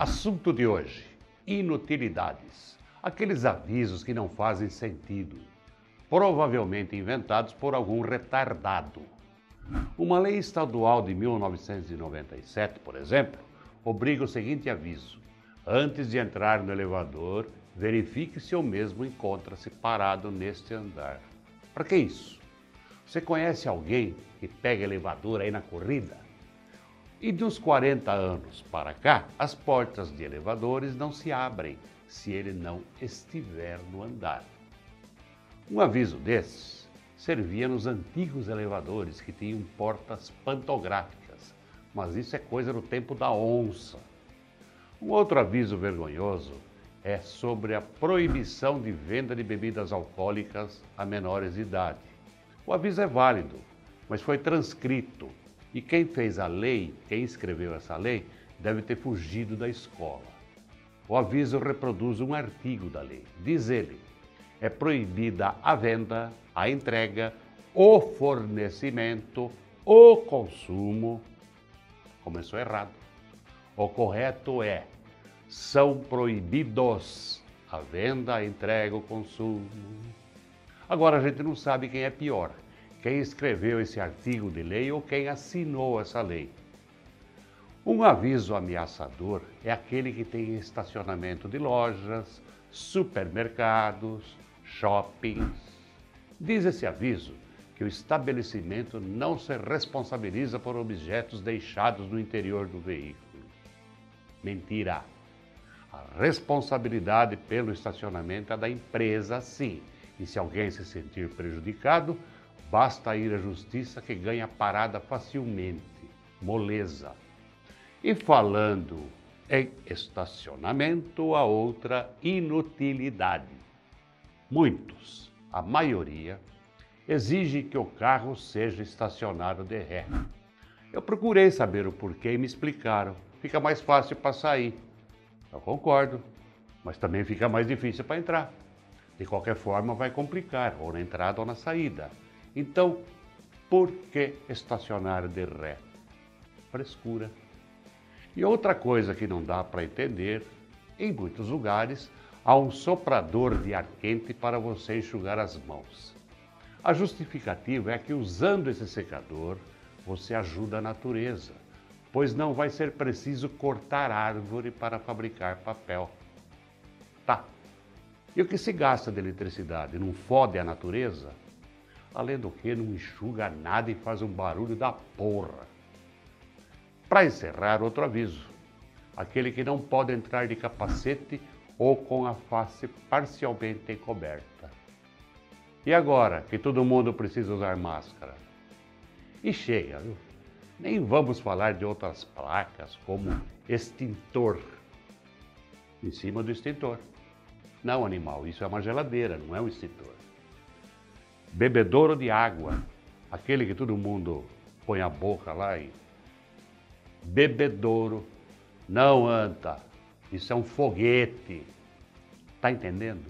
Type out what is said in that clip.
Assunto de hoje: inutilidades. Aqueles avisos que não fazem sentido, provavelmente inventados por algum retardado. Uma lei estadual de 1997, por exemplo, obriga o seguinte aviso: antes de entrar no elevador, verifique se o mesmo encontra-se parado neste andar. Para que isso? Você conhece alguém que pega elevador aí na corrida? E dos 40 anos para cá, as portas de elevadores não se abrem se ele não estiver no andar. Um aviso desses servia nos antigos elevadores que tinham portas pantográficas, mas isso é coisa do tempo da onça. Um outro aviso vergonhoso é sobre a proibição de venda de bebidas alcoólicas a menores de idade. O aviso é válido, mas foi transcrito e quem fez a lei, quem escreveu essa lei, deve ter fugido da escola. O aviso reproduz um artigo da lei. Diz ele: é proibida a venda, a entrega, o fornecimento, o consumo. Começou errado. O correto é: são proibidos a venda, a entrega, o consumo. Agora a gente não sabe quem é pior quem escreveu esse artigo de lei ou quem assinou essa lei. Um aviso ameaçador é aquele que tem estacionamento de lojas, supermercados, shoppings. Diz esse aviso que o estabelecimento não se responsabiliza por objetos deixados no interior do veículo. Mentira! A responsabilidade pelo estacionamento é da empresa, sim. E se alguém se sentir prejudicado, Basta ir à justiça que ganha parada facilmente, moleza. E falando em estacionamento, a outra inutilidade. Muitos, a maioria, exige que o carro seja estacionado de ré. Eu procurei saber o porquê e me explicaram. Fica mais fácil para sair. Eu concordo, mas também fica mais difícil para entrar. De qualquer forma, vai complicar, ou na entrada ou na saída. Então, por que estacionar de ré? Frescura. E outra coisa que não dá para entender, em muitos lugares há um soprador de ar quente para você enxugar as mãos. A justificativa é que usando esse secador, você ajuda a natureza, pois não vai ser preciso cortar árvore para fabricar papel. Tá. E o que se gasta de eletricidade não fode a natureza? Além do que, não enxuga nada e faz um barulho da porra. Para encerrar, outro aviso: aquele que não pode entrar de capacete ou com a face parcialmente encoberta. E agora que todo mundo precisa usar máscara? E chega, viu? Nem vamos falar de outras placas como extintor em cima do extintor. Não, animal, isso é uma geladeira, não é um extintor bebedouro de água, aquele que todo mundo põe a boca lá e. Bebedouro, não anta, isso é um foguete. Tá entendendo?